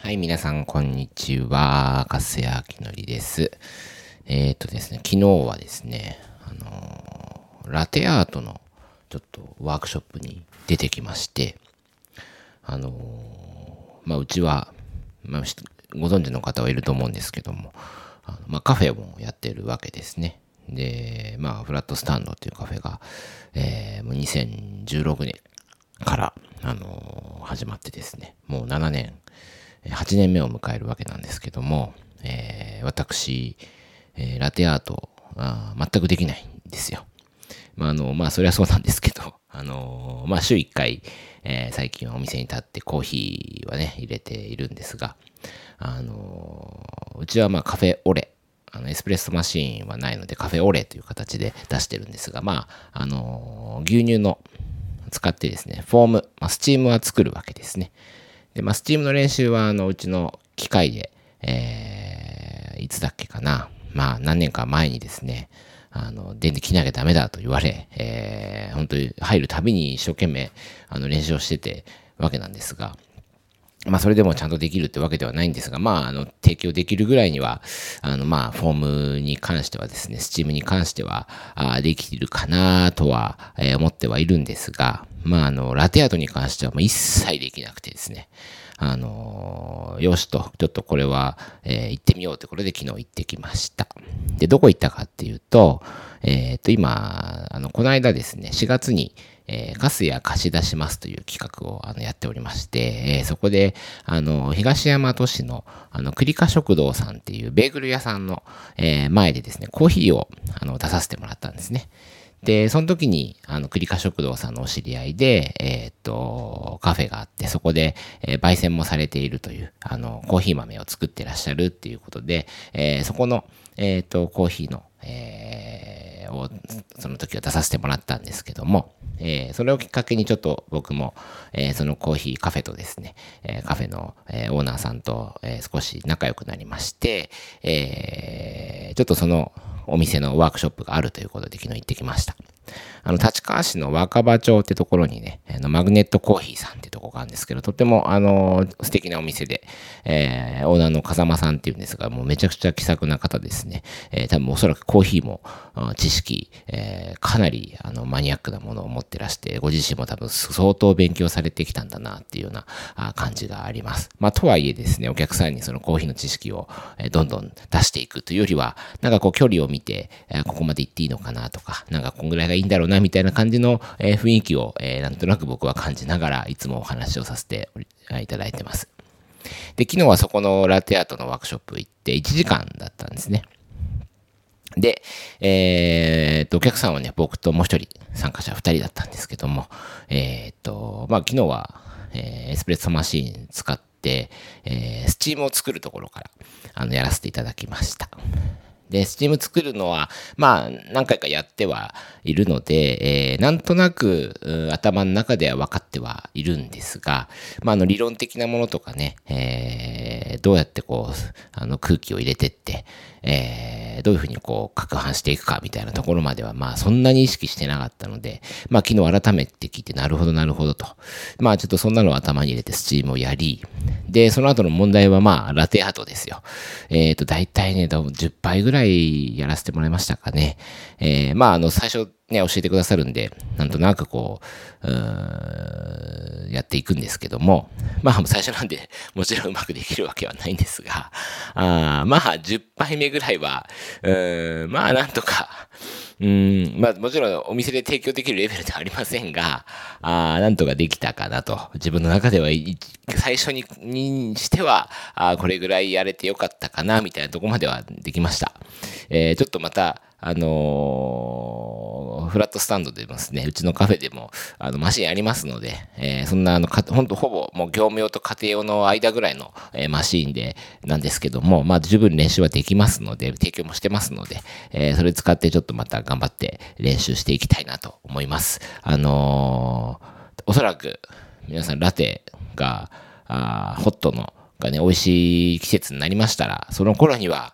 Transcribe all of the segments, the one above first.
はい、皆さん、こんにちは。かすやきのりです。えっ、ー、とですね、昨日はですね、あのー、ラテアートのちょっとワークショップに出てきまして、あのー、まあ、うちは、まあ、ご存知の方はいると思うんですけども、あのまあ、カフェもやってるわけですね。で、まあ、フラットスタンドっていうカフェが、えー、もう2016年から、あの、始まってですね、もう7年、8年目を迎えるわけなんですけども、えー、私、えー、ラテアートあ全くできないんですよ。まあ、あの、まあ、それはそうなんですけど、あのまあ、週1回、えー、最近はお店に立ってコーヒーはね、入れているんですが、あのうちはまあカフェオレ、あのエスプレッソマシーンはないのでカフェオレという形で出してるんですが、まあ、あの牛乳の使ってですね、フォーム、まあ、スチームは作るわけですね。で、まあ、スチームの練習は、あの、うちの機械で、えー、いつだっけかな。まあ、何年か前にですね、あの、電で着なきゃダメだと言われ、えー、本当に入るたびに一生懸命、あの、練習をしててわけなんですが、まあ、それでもちゃんとできるってわけではないんですが、まあ、あの、提供できるぐらいには、あの、まあ、フォームに関してはですね、スチームに関しては、あできるかなとは、えー、思ってはいるんですが、まあ、あの、ラテアートに関しては一切できなくてですね、あのよしと、ちょっとこれは、えー、行ってみようってことで昨日行ってきました。で、どこ行ったかっていうと、えっ、と、今、あの、この間ですね、4月に、えー、ガスや貸し出しますという企画をあのやっておりまして、えー、そこで、あの、東大和市の、あの、クリカ食堂さんっていうベーグル屋さんの、えー、前でですね、コーヒーをあの出させてもらったんですね。で、その時に、あの、クリカ食堂さんのお知り合いで、えー、っと、カフェがあって、そこで、えー、焙煎もされているという、あの、コーヒー豆を作ってらっしゃるっていうことで、えー、そこの、えっと、コーヒーの、えー、を、その時は出させてもらったんですけども、えー、それをきっかけにちょっと僕も、えー、そのコーヒーカフェとですね、え、カフェの、え、オーナーさんと、え、少し仲良くなりまして、え、ちょっとその、お店のワークショップがあるということで昨日行ってきました。あの、立川市の若葉町ってところにね、あのマグネットコーヒーさんってところがあるんですけど、とても、あの、素敵なお店で、えー、オーナーの風間さんっていうんですが、もうめちゃくちゃ気さくな方ですね。えー、多分おそらくコーヒーも、知識、えー、かなり、あの、マニアックなものを持ってらして、ご自身も多分相当勉強されてきたんだなっていうような感じがあります。まあ、とはいえですね、お客さんにそのコーヒーの知識を、えどんどん出していくというよりは、なんかこう距離を見て、えここまで行っていいのかなとか、なんかこんぐらいがいいんだろうなみたいな感じの、え雰囲気を、えなんとなく僕は感じながらいつもお話をさせていただいてます。で、昨日はそこのラテアートのワークショップ行って1時間だったんですね。で、えー、っと、お客さんはね、僕ともう一人、参加者二人だったんですけども、えー、っと、まあ、昨日は、えー、エスプレッソマシーン使って、えー、スチームを作るところから、あの、やらせていただきました。で、スチーム作るのは、まあ、何回かやってはいるので、えー、なんとなく、頭の中では分かってはいるんですが、まあ、あの、理論的なものとかね、えー、どうやってこう、あの、空気を入れてって、えー、どういうふうにこう、攪拌していくかみたいなところまでは、まあ、そんなに意識してなかったので、まあ、昨日改めて聞いて、なるほど、なるほどと。まあ、ちょっとそんなのを頭に入れてスチームをやり、で、その後の問題は、まあ、ラテアートですよ。えっ、ー、と、大体ね、10倍ぐらいやらせてもらいましたかね。えー、まあ、あの、最初ね、教えてくださるんで、なんとなくこう、うやっていくんですけども、まあ、最初なんで、もちろんうまくできるわけはないんですが、あまあ、10杯目ぐらいは、うんまあ、なんとか、うん、まあ、もちろんお店で提供できるレベルではありませんが、あなんとかできたかなと。自分の中では、最初ににしては、あこれぐらいやれてよかったかな、みたいなとこまではできました。えー、ちょっとまた、あのー、フラットスタンドでですね、うちのカフェでも、あの、マシンありますので、えー、そんな、あの、か、ほんとほぼ、もう業務用と家庭用の間ぐらいの、えー、マシンで、なんですけども、まあ、十分練習はできますので、提供もしてますので、えー、それ使ってちょっとまた頑張って練習していきたいなと思います。あのー、おそらく、皆さんラテが、あホットのがね、美味しい季節になりましたら、その頃には、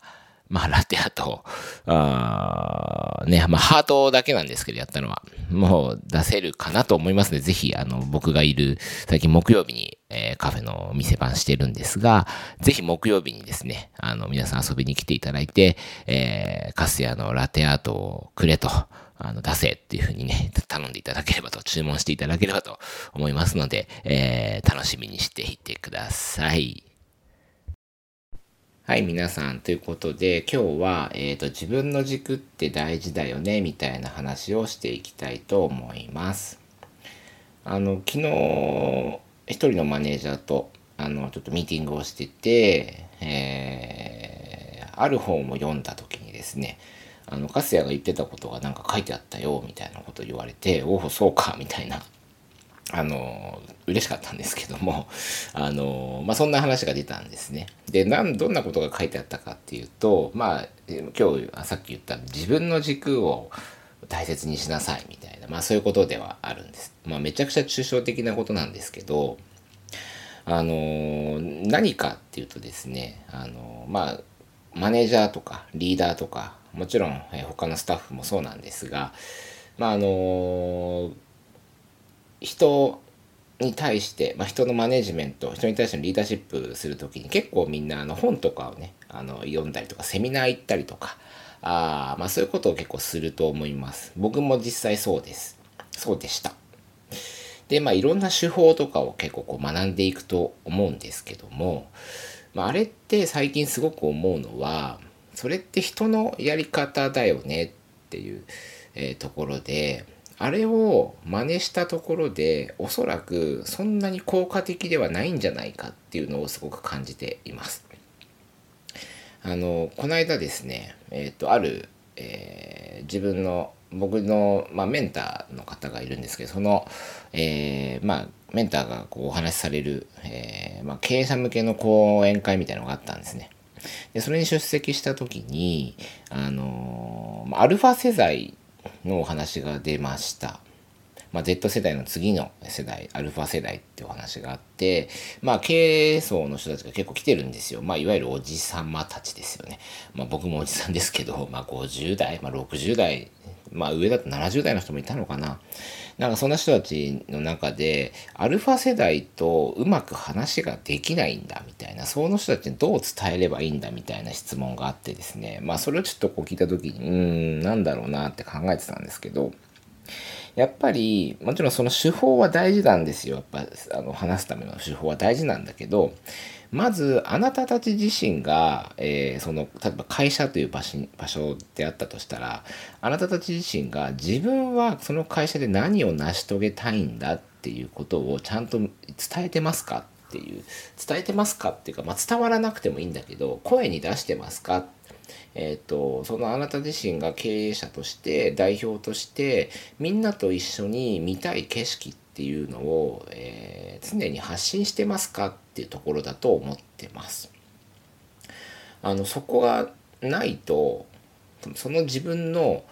まあ、ラテアと、あね、まあ、ハートだけなんですけど、やったのは。もう出せるかなと思いますので、ぜひ、あの、僕がいる、最近木曜日に、えー、カフェの店番してるんですが、ぜひ木曜日にですね、あの、皆さん遊びに来ていただいて、えー、カスヤのラテアートをくれと、あの、出せっていうふうにね、頼んでいただければと、注文していただければと思いますので、えー、楽しみにしていてください。はい、皆さん。ということで、今日は、えっ、ー、と、自分の軸って大事だよね、みたいな話をしていきたいと思います。あの、昨日、一人のマネージャーと、あの、ちょっとミーティングをしてて、えー、ある本を読んだ時にですね、あの、カスヤが言ってたことがなんか書いてあったよ、みたいなこと言われて、おお、そうか、みたいなあの、嬉しかったんですけども、あの、まあ、そんな話が出たんですね。で、なん、どんなことが書いてあったかっていうと、まあ、今日、さっき言った自分の軸を大切にしなさいみたいな、まあ、そういうことではあるんです。まあ、めちゃくちゃ抽象的なことなんですけど、あの、何かっていうとですね、あの、まあ、マネージャーとかリーダーとか、もちろん他のスタッフもそうなんですが、まあ、あの、人に対して、まあ、人のマネジメント人に対してのリーダーシップする時に結構みんなあの本とかをねあの読んだりとかセミナー行ったりとかあまあそういうことを結構すると思います。僕も実際そうです。そうでした。でまあいろんな手法とかを結構こう学んでいくと思うんですけども、まあ、あれって最近すごく思うのはそれって人のやり方だよねっていう、えー、ところであれを真似したところでおそらくそんなに効果的ではないんじゃないかっていうのをすごく感じています。あのこの間ですね、えーと、ある、えー、自分の僕の、まあ、メンターの方がいるんですけどその、えー、まあ、メンターがこうお話しされる、えー、まあ、経営者向けの講演会みたいなのがあったんですね。でそれに出席した時にあのアルファ世代のお話が出ました。まあ、Z 世代の次の世代、アルファ世代ってお話があって、まあ、経営層の人たちが結構来てるんですよ。まあ、いわゆるおじさまたちですよね。まあ、僕もおじさんですけど、まあ、50代、まあ、60代、まあ、上だと70代の人もいたのかな。なんかそんな人たちの中で、アルファ世代とうまく話ができないんだみたいな、その人たちにどう伝えればいいんだみたいな質問があってですね、まあそれをちょっとこう聞いた時に、うーん、なんだろうなって考えてたんですけど、やっぱり、もちろんその手法は大事なんですよ。やっぱ、あの、話すための手法は大事なんだけど、まず、あなたたち自身が、えー、その、例えば会社という場所であったとしたら、あなたたち自身が自分はその会社で何を成し遂げたいんだっていうことをちゃんと伝えてますかっていう、伝えてますかっていうか、まあ、伝わらなくてもいいんだけど、声に出してますか？えーと、そのあなた自身が経営者として代表としてみんなと一緒に見たい景色ってっていうのを、えー、常に発信してますかっていうところだと思ってます。あのそこがないとその自分の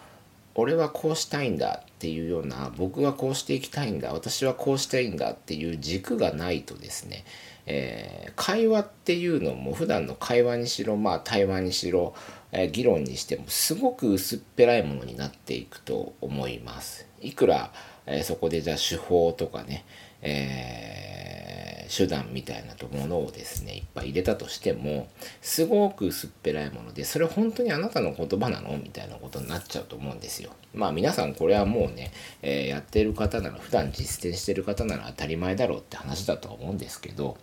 俺はこうしたいんだっていうような僕はこうしていきたいんだ私はこうしたいんだっていう軸がないとですね、えー、会話っていうのも普段の会話にしろまあ対話にしろ、えー、議論にしてもすごく薄っぺらいものになっていくと思います。いくら、えー、そこでじゃあ手法とかね、えー、手段みたいなものをですねいっぱい入れたとしてもすごく薄っぺらいものでそれ本当にあなたの言葉なの？みたいなことになっちゃうと思うんですよ。まあ皆さんこれはもうね、えー、やってる方なら普段実践してる方なら当たり前だろうって話だと思うんですけど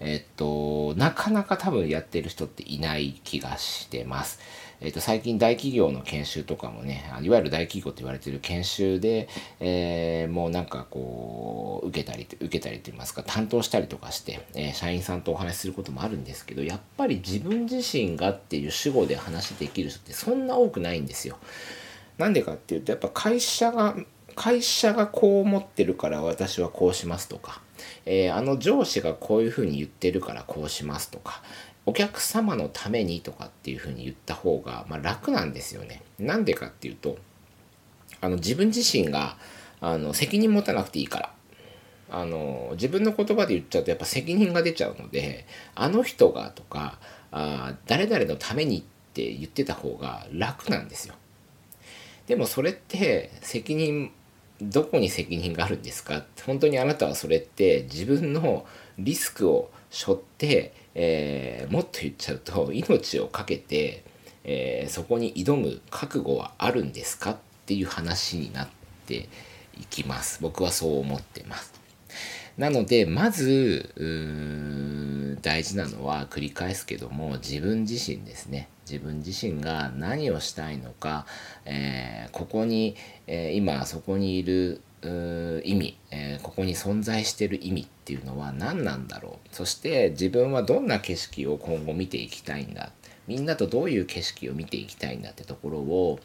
えっとなかなか多分やってる人っていない気がしてます。えー、と最近大企業の研修とかもねいわゆる大企業と言われてる研修で、えー、もうなんかこう受けたり受けたりと言いますか担当したりとかして、え、社員さんとお話しすることもあるんですけどやっぱり自分自身がっていう主語で話できる人ってそんな多くないんですよ。なんでかっていうとやっぱ会社が会社がこう思ってるから私はこうしますとか、えー、あの上司がこういうふうに言ってるからこうしますとか、お客様のためにとかっていうふうに言った方が、まあ、楽なんですよね。なんでかっていうとあの自分自身があの責任持たなくていいから。あの自分の言葉で言っちゃうとやっぱ責任が出ちゃうのであの人がとかあ誰々のためにって言ってた方が楽なんですよ。でもそれって責任どこに責任があるんですか？本当にあなたはそれって自分のリスクを背負って、えー、もっと言っちゃうと命を懸けて、えー、そこに挑む覚悟はあるんですか？っていう話になっていきます。僕はそう思ってます。なのでまず大事なのは繰り返すけども自分自身ですね。自分自身が何をしたいのか、えー、ここに、えー、今そこにいる意味、えー、ここに存在してる意味っていうのは何なんだろう。そして自分はどんな景色を今後見ていきたいんだ。みんなとどういう景色を見ていきたいんだってところを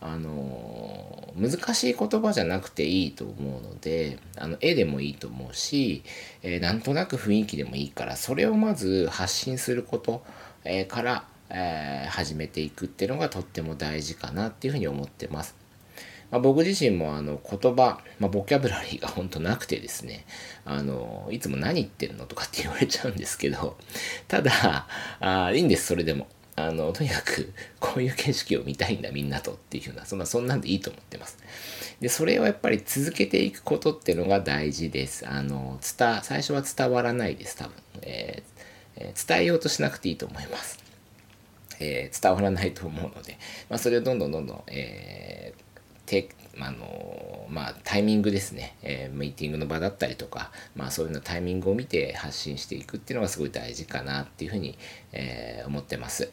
あの難しい言葉じゃなくていいと思うのであの絵でもいいと思うし、えー、なんとなく雰囲気でもいいからそれをまず発信すること、え、から、えー、始めていくっていうのがとっても大事かなっていうふうに思ってます。まあ、僕自身もあの言葉、まあ、ボキャブラリーが本当なくてですねあのいつも何言ってるのとかって言われちゃうんですけどただあいいんですそれでもあのとにかく こういう景色を見たいんだみんなとっていうふうなそんなそんなんでいいと思ってます。でそれをやっぱり続けていくことっていうのが大事です。あの伝最初は伝わらないです多分、え、伝えようとしなくていいと思います、えー、伝わらないと思うので、まあ、それをどんどんどんどん、えー、あのまあ、タイミングですね、えー、ミーティングの場だったりとか、まあ、そういうのタイミングを見て発信していくっていうのがすごい大事かなっていうふうに、えー、思ってます。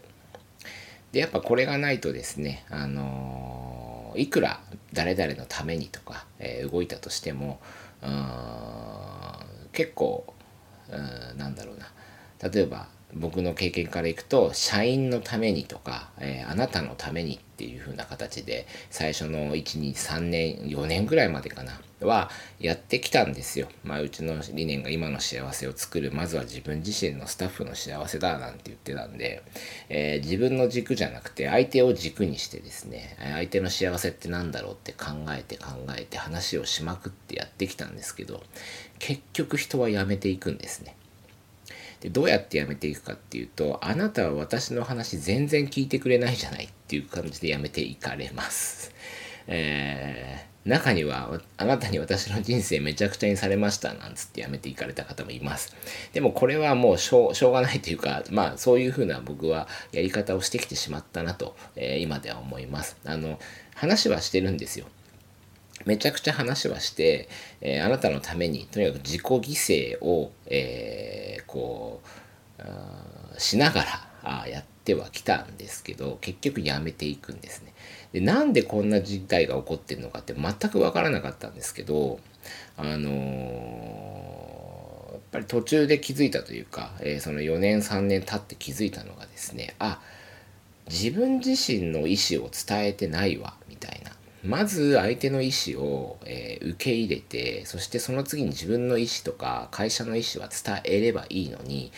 でやっぱこれがないとですね、あのいくら誰々のためにとか、えー、動いたとしても結構なんだろうな。例えば僕の経験からいくと社員のためにとか、えー、あなたのためにっていう風な形で最初の123年4年ぐらいまでかなはやってきたんですよ。まあうちの理念が今の幸せを作るまずは自分自身のスタッフの幸せだなんて言ってたんで、えー、自分の軸じゃなくて相手を軸にしてですね相手の幸せって何だろうって考えて考えて話をしまくってやってきたんですけど結局人は辞めていくんですね。でどうやってやめていくかっていうとあなたは私の話全然聞いてくれないじゃないっていう感じでやめていかれます。えー、中にはあなたに私の人生めちゃくちゃにされましたなんつってやめていかれた方もいます。でもこれはもうしょうがないというかまあそういうふうな僕はやり方をしてきてしまったなと、えー、今では思います。あの話はしてるんですよ。めちゃくちゃ話はして、えー、あなたのためにとにかく自己犠牲を、えー、こうしながらあやってはきたんですけど結局やめていくんですね。でなんでこんな事態が起こってるのかって全く分からなかったんですけどあのー、やっぱり途中で気づいたというか、えー、その4年3年経って気づいたのがですねあ自分自身の意思を伝えてないわみたいなまず相手の意思を、えー、受け入れてそしてその次に自分の意思とか会社の意思は伝えればいいのに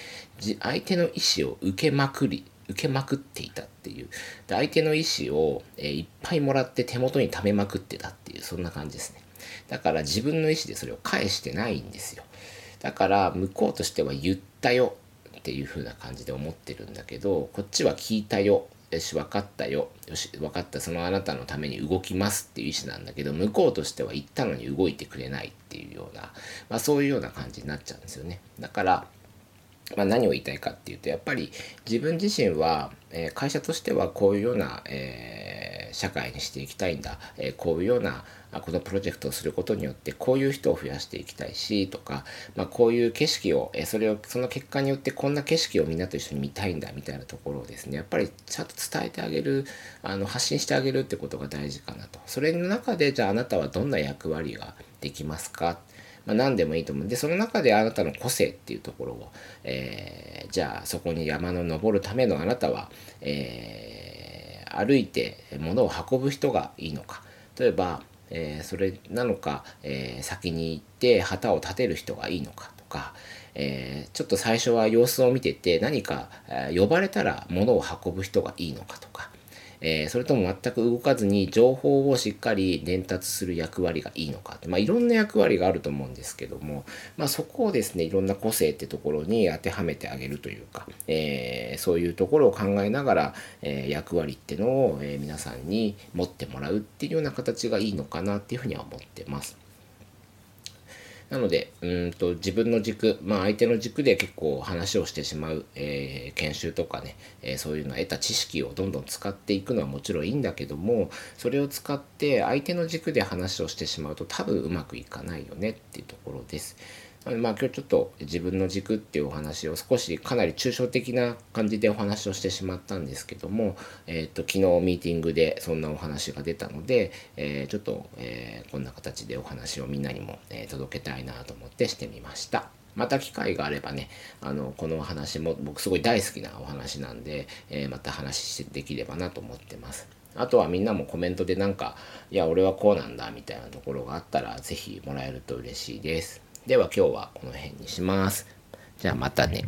相手の意思を受けまくり受けまくっていたっていう。で相手の意思を、えー、いっぱいもらって手元に貯めまくってたっていうそんな感じですね。だから自分の意思でそれを返してないんですよ。だから向こうとしては言ったよっていう風な感じで思ってるんだけどこっちは聞いたよよし分かったよ。よし分かった。そのあなたのために動きますっていう意思なんだけど向こうとしては行ったのに動いてくれないっていうような、まあ、そういうような感じになっちゃうんですよね。だからまあ、何を言いたいかっていうとやっぱり自分自身は、えー、会社としてはこういうような、えー、社会にしていきたいんだ、え、こういうようなこのプロジェクトをすることによってこういう人を増やしていきたいしとか、まあ、こういう景色を、えそれをその結果によってこんな景色をみんなと一緒に見たいんだみたいなところをですねやっぱりちゃんと伝えてあげるあの発信してあげるってことが大事かなと。それの中でじゃああなたはどんな役割ができますか？まあ、何でもいいと思う。んでその中であなたの個性っていうところを、えー、じゃあそこに山の登るためのあなたは、えー、歩いて物を運ぶ人がいいのか。例えば、えー、それなのか、え先に行って旗を立てる人がいいのかとか、えちょっと最初は様子を見てて何か、え呼ばれたら物を運ぶ人がいいのかとか、えー、それとも全く動かずに情報をしっかり伝達する役割がいいのかって、まあ、いろんな役割があると思うんですけども、まあ、そこをですねいろんな個性ってところに当てはめてあげるというか、えー、そういうところを考えながら、えー、役割ってのを、え皆さんに持ってもらうっていうような形がいいのかなっていうふうには思ってます。なのでうんと自分の軸、まあ、相手の軸で結構話をしてしまう、えー、研修とかね、えー、そういうの得た知識をどんどん使っていくのはもちろんいいんだけどもそれを使って相手の軸で話をしてしまうと多分うまくいかないよねっていうところです。まあ今日ちょっと自分の軸っていうお話を少しかなり抽象的な感じでお話をしてしまったんですけども、えーと、昨日ミーティングでそんなお話が出たので、えー、ちょっと、えー、こんな形でお話をみんなにも、えー、届けたいなと思ってしてみました。また機会があればね、あの、このお話も僕すごい大好きなお話なんで、えー、また話しできればなと思ってます。あとはみんなもコメントでなんか、いや、俺はこうなんだみたいなところがあったら、是非もらえると嬉しいです。では今日はこの辺にします。じゃあまたね。